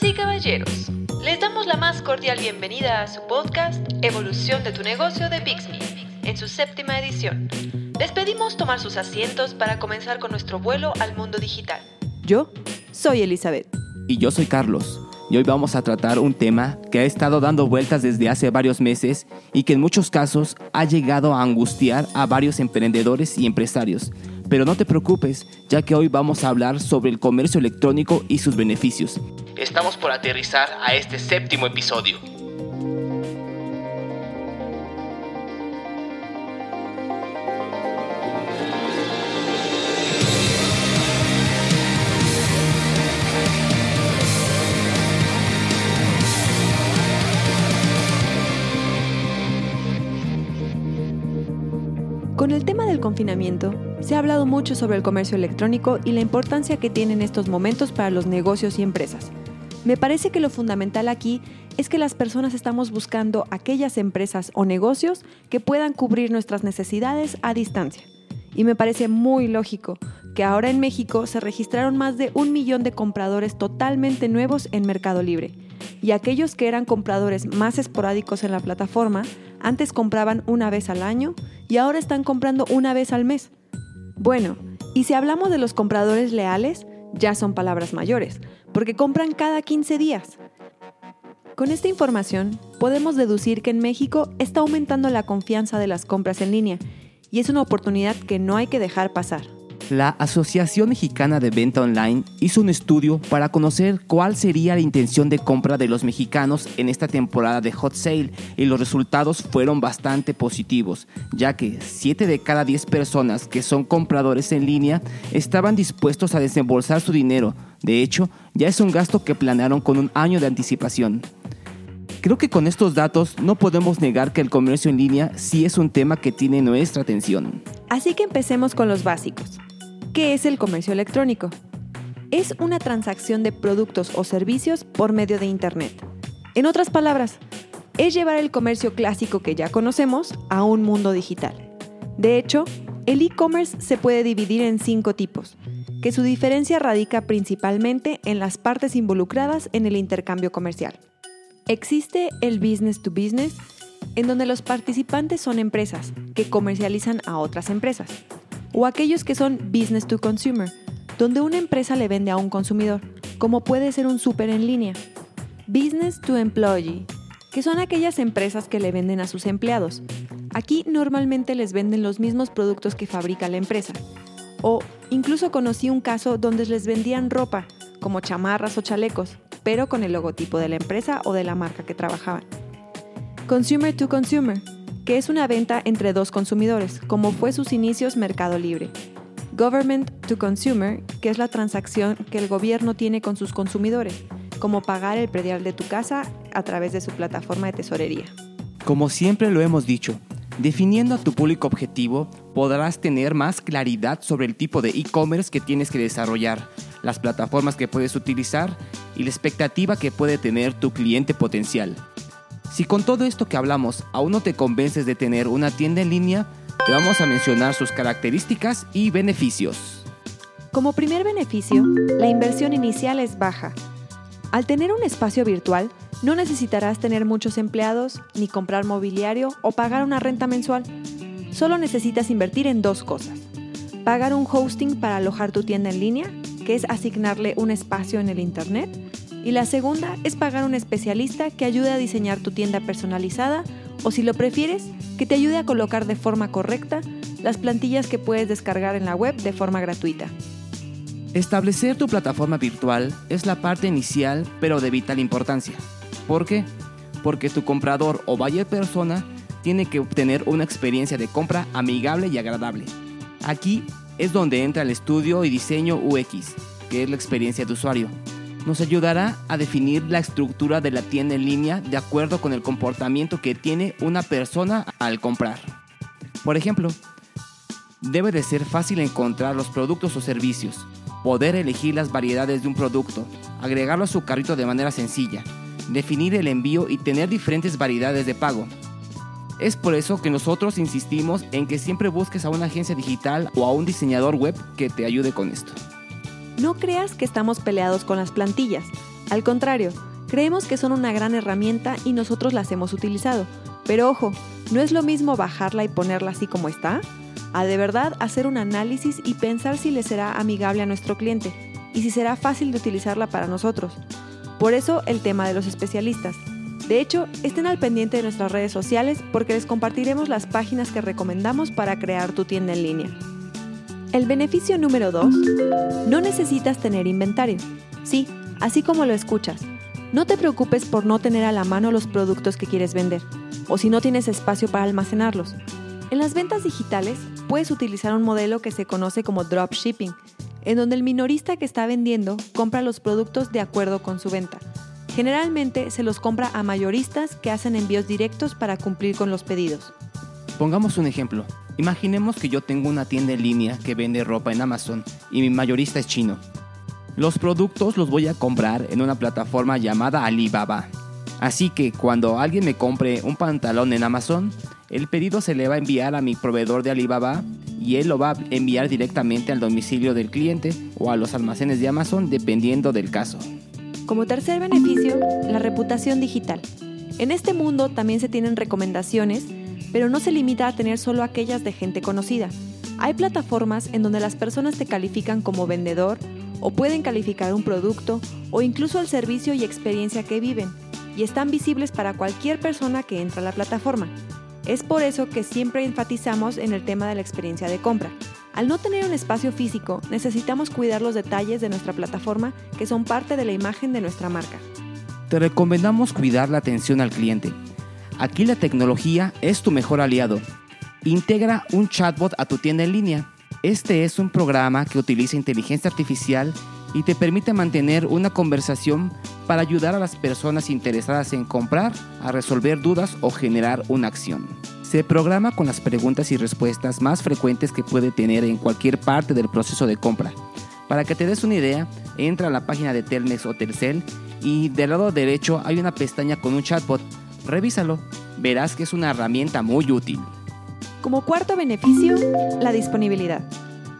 Damas y caballeros, les damos la más cordial bienvenida a su podcast Evolución de tu negocio de Bixby, en su séptima edición. Les pedimos tomar sus asientos para comenzar con nuestro vuelo al mundo digital. Yo soy Elizabeth. Y yo soy Carlos. Y hoy vamos a tratar un tema que ha estado dando vueltas desde hace varios meses y que en muchos casos ha llegado a angustiar a varios emprendedores y empresarios. Pero no te preocupes, ya que hoy vamos a hablar sobre el comercio electrónico y sus beneficios. Estamos por aterrizar a este séptimo episodio. Confinamiento, se ha hablado mucho sobre el comercio electrónico y la importancia que tiene en estos momentos para los negocios y empresas. Me parece que lo fundamental aquí es que las personas estamos buscando aquellas empresas o negocios que puedan cubrir nuestras necesidades a distancia. Y me parece muy lógico que ahora en México se registraron más de un millón de compradores totalmente nuevos en Mercado Libre. Y aquellos que eran compradores más esporádicos en la plataforma, antes compraban una vez al año y ahora están comprando una vez al mes. Bueno, y si hablamos de los compradores leales, ya son palabras mayores, porque compran cada 15 días. Con esta información, podemos deducir que en México está aumentando la confianza de las compras en línea y es una oportunidad que no hay que dejar pasar. La Asociación Mexicana de Venta Online hizo un estudio para conocer cuál sería la intención de compra de los mexicanos en esta temporada de Hot Sale y los resultados fueron bastante positivos, ya que 7 de cada 10 personas que son compradores en línea estaban dispuestos a desembolsar su dinero. De hecho, ya es un gasto que planearon con un año de anticipación. Creo que con estos datos no podemos negar que el comercio en línea sí es un tema que tiene nuestra atención. Así que empecemos con los básicos. ¿Qué es el comercio electrónico? Es una transacción de productos o servicios por medio de Internet. En otras palabras, es llevar el comercio clásico que ya conocemos a un mundo digital. De hecho, el e-commerce se puede dividir en cinco tipos, que su diferencia radica principalmente en las partes involucradas en el intercambio comercial. Existe el business to business, en donde los participantes son empresas que comercializan a otras empresas o aquellos que son business to consumer, donde una empresa le vende a un consumidor, como puede ser un súper en línea. Business to employee, que son aquellas empresas que le venden a sus empleados. Aquí normalmente les venden los mismos productos que fabrica la empresa. O incluso conocí un caso donde les vendían ropa, como chamarras o chalecos, pero con el logotipo de la empresa o de la marca que trabajaban. Consumer to consumer, que es una venta entre dos consumidores, como fue sus inicios Mercado Libre. Government to Consumer, que es la transacción que el gobierno tiene con sus consumidores, como pagar el predial de tu casa a través de su plataforma de tesorería. Como siempre lo hemos dicho, definiendo a tu público objetivo podrás tener más claridad sobre el tipo de e-commerce que tienes que desarrollar, las plataformas que puedes utilizar y la expectativa que puede tener tu cliente potencial. Si con todo esto que hablamos aún no te convences de tener una tienda en línea, te vamos a mencionar sus características y beneficios. Como primer beneficio, la inversión inicial es baja. Al tener un espacio virtual, no necesitarás tener muchos empleados, ni comprar mobiliario o pagar una renta mensual. Solo necesitas invertir en dos cosas. Pagar un hosting para alojar tu tienda en línea, que es asignarle un espacio en el Internet, y la segunda es pagar un especialista que ayude a diseñar tu tienda personalizada o si lo prefieres, que te ayude a colocar de forma correcta las plantillas que puedes descargar en la web de forma gratuita. Establecer tu plataforma virtual es la parte inicial pero de vital importancia. ¿Por qué? Porque tu comprador o buyer persona tiene que obtener una experiencia de compra amigable y agradable. Aquí es donde entra el estudio y diseño UX, que es la experiencia de usuario nos ayudará a definir la estructura de la tienda en línea de acuerdo con el comportamiento que tiene una persona al comprar. Por ejemplo, debe de ser fácil encontrar los productos o servicios, poder elegir las variedades de un producto, agregarlo a su carrito de manera sencilla, definir el envío y tener diferentes variedades de pago. Es por eso que nosotros insistimos en que siempre busques a una agencia digital o a un diseñador web que te ayude con esto. No creas que estamos peleados con las plantillas, Al contrario, creemos que son una gran herramienta y nosotros las hemos utilizado. Pero ojo, ¿no es lo mismo bajarla y ponerla así como está? A de verdad hacer un análisis y pensar si le será amigable a nuestro cliente y si será fácil de utilizarla para nosotros. Por eso el tema de los especialistas. De hecho, estén al pendiente de nuestras redes sociales porque les compartiremos las páginas que recomendamos para crear tu tienda en línea. El beneficio número 2. No necesitas tener inventario. Sí, así como lo escuchas. No te preocupes por no tener a la mano los productos que quieres vender o si no tienes espacio para almacenarlos. En las ventas digitales puedes utilizar un modelo que se conoce como dropshipping, en donde el minorista que está vendiendo compra los productos de acuerdo con su venta. Generalmente se los compra a mayoristas que hacen envíos directos para cumplir con los pedidos. Pongamos un ejemplo. Imaginemos que yo tengo una tienda en línea que vende ropa en Amazon y mi mayorista es chino. Los productos los voy a comprar en una plataforma llamada Alibaba. Así que cuando alguien me compre un pantalón en Amazon, el pedido se le va a enviar a mi proveedor de Alibaba y él lo va a enviar directamente al domicilio del cliente o a los almacenes de Amazon dependiendo del caso. Como tercer beneficio, la reputación digital. En este mundo también se tienen recomendaciones pero no se limita a tener solo aquellas de gente conocida. Hay plataformas en donde las personas te califican como vendedor o pueden calificar un producto o incluso el servicio y experiencia que viven y están visibles para cualquier persona que entra a la plataforma. Es por eso que siempre enfatizamos en el tema de la experiencia de compra. Al no tener un espacio físico, necesitamos cuidar los detalles de nuestra plataforma que son parte de la imagen de nuestra marca. Te recomendamos cuidar la atención al cliente Aquí la tecnología es tu mejor aliado. Integra un chatbot a tu tienda en línea. Este es un programa que utiliza inteligencia artificial y te permite mantener una conversación para ayudar a las personas interesadas en comprar a resolver dudas o generar una acción. Se programa con las preguntas y respuestas más frecuentes que puede tener en cualquier parte del proceso de compra. Para que te des una idea, entra a la página de Telmex o Telcel y del lado derecho hay una pestaña con un chatbot Revísalo, verás que es una herramienta muy útil. Como cuarto beneficio, la disponibilidad.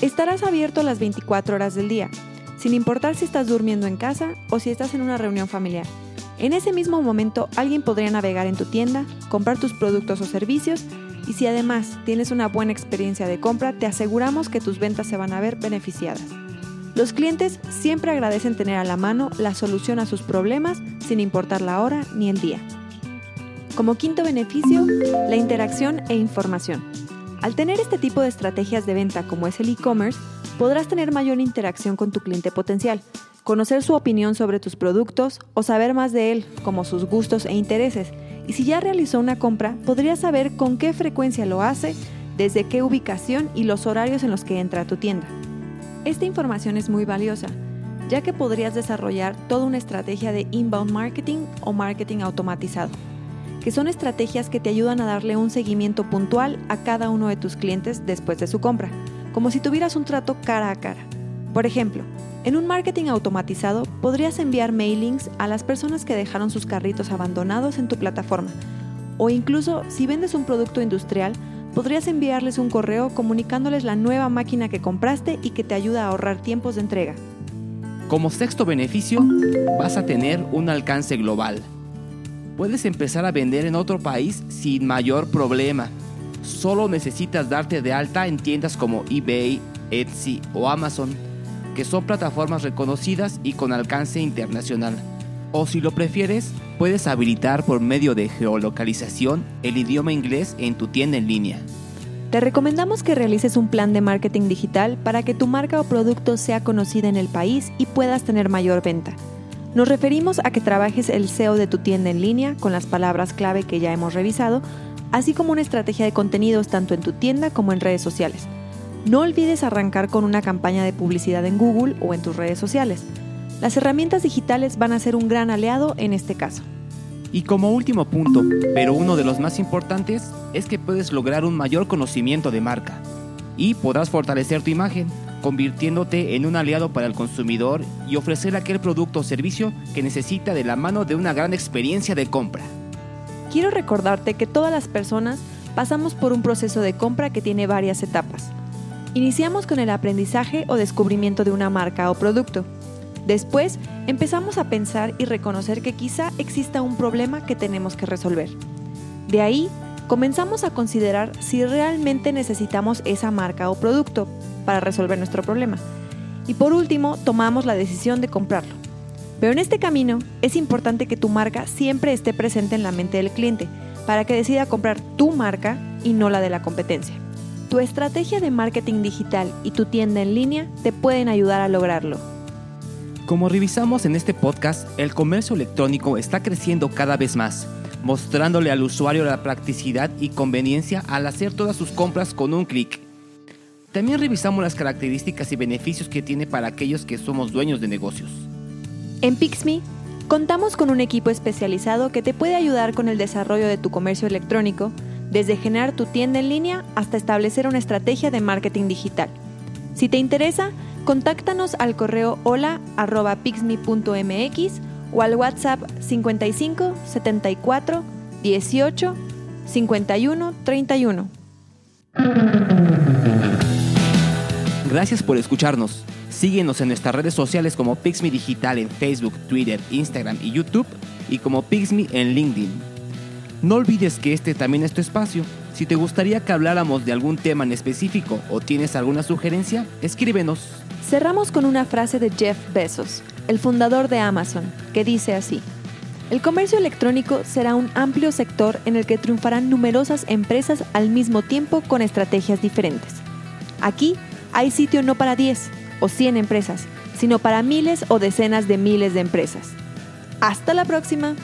Estarás abierto las 24 horas del día, sin importar si estás durmiendo en casa o si estás en una reunión familiar. En ese mismo momento alguien podría navegar en tu tienda, comprar tus productos o servicios y si además tienes una buena experiencia de compra, te aseguramos que tus ventas se van a ver beneficiadas. Los clientes siempre agradecen tener a la mano la solución a sus problemas sin importar la hora ni el día. Como quinto beneficio, la interacción e información. Al tener este tipo de estrategias de venta como es el e-commerce, podrás tener mayor interacción con tu cliente potencial, conocer su opinión sobre tus productos o saber más de él, como sus gustos e intereses. Y si ya realizó una compra, podrías saber con qué frecuencia lo hace, desde qué ubicación y los horarios en los que entra a tu tienda. Esta información es muy valiosa, ya que podrías desarrollar toda una estrategia de inbound marketing o marketing automatizado que son estrategias que te ayudan a darle un seguimiento puntual a cada uno de tus clientes después de su compra, como si tuvieras un trato cara a cara. Por ejemplo, en un marketing automatizado podrías enviar mailings a las personas que dejaron sus carritos abandonados en tu plataforma, o incluso si vendes un producto industrial, podrías enviarles un correo comunicándoles la nueva máquina que compraste y que te ayuda a ahorrar tiempos de entrega. Como sexto beneficio, vas a tener un alcance global puedes empezar a vender en otro país sin mayor problema. Solo necesitas darte de alta en tiendas como eBay, Etsy o Amazon, que son plataformas reconocidas y con alcance internacional. O si lo prefieres, puedes habilitar por medio de geolocalización el idioma inglés en tu tienda en línea. Te recomendamos que realices un plan de marketing digital para que tu marca o producto sea conocida en el país y puedas tener mayor venta. Nos referimos a que trabajes el SEO de tu tienda en línea con las palabras clave que ya hemos revisado, así como una estrategia de contenidos tanto en tu tienda como en redes sociales. No olvides arrancar con una campaña de publicidad en Google o en tus redes sociales. Las herramientas digitales van a ser un gran aliado en este caso. Y como último punto, pero uno de los más importantes, es que puedes lograr un mayor conocimiento de marca y podrás fortalecer tu imagen convirtiéndote en un aliado para el consumidor y ofrecer aquel producto o servicio que necesita de la mano de una gran experiencia de compra. Quiero recordarte que todas las personas pasamos por un proceso de compra que tiene varias etapas. Iniciamos con el aprendizaje o descubrimiento de una marca o producto. Después empezamos a pensar y reconocer que quizá exista un problema que tenemos que resolver. De ahí comenzamos a considerar si realmente necesitamos esa marca o producto para resolver nuestro problema. Y por último, tomamos la decisión de comprarlo. Pero en este camino es importante que tu marca siempre esté presente en la mente del cliente para que decida comprar tu marca y no la de la competencia. Tu estrategia de marketing digital y tu tienda en línea te pueden ayudar a lograrlo. Como revisamos en este podcast, el comercio electrónico está creciendo cada vez más, mostrándole al usuario la practicidad y conveniencia al hacer todas sus compras con un clic. También revisamos las características y beneficios que tiene para aquellos que somos dueños de negocios. En Pixme contamos con un equipo especializado que te puede ayudar con el desarrollo de tu comercio electrónico, desde generar tu tienda en línea hasta establecer una estrategia de marketing digital. Si te interesa, contáctanos al correo hola@pixme.mx o al WhatsApp 55 74 18 51 31. Gracias por escucharnos. Síguenos en nuestras redes sociales como Pixme Digital en Facebook, Twitter, Instagram y YouTube y como Pixme en LinkedIn. No olvides que este también es tu espacio. Si te gustaría que habláramos de algún tema en específico o tienes alguna sugerencia, escríbenos. Cerramos con una frase de Jeff Bezos, el fundador de Amazon, que dice así. El comercio electrónico será un amplio sector en el que triunfarán numerosas empresas al mismo tiempo con estrategias diferentes. Aquí hay sitio no para 10 o 100 empresas, sino para miles o decenas de miles de empresas. Hasta la próxima.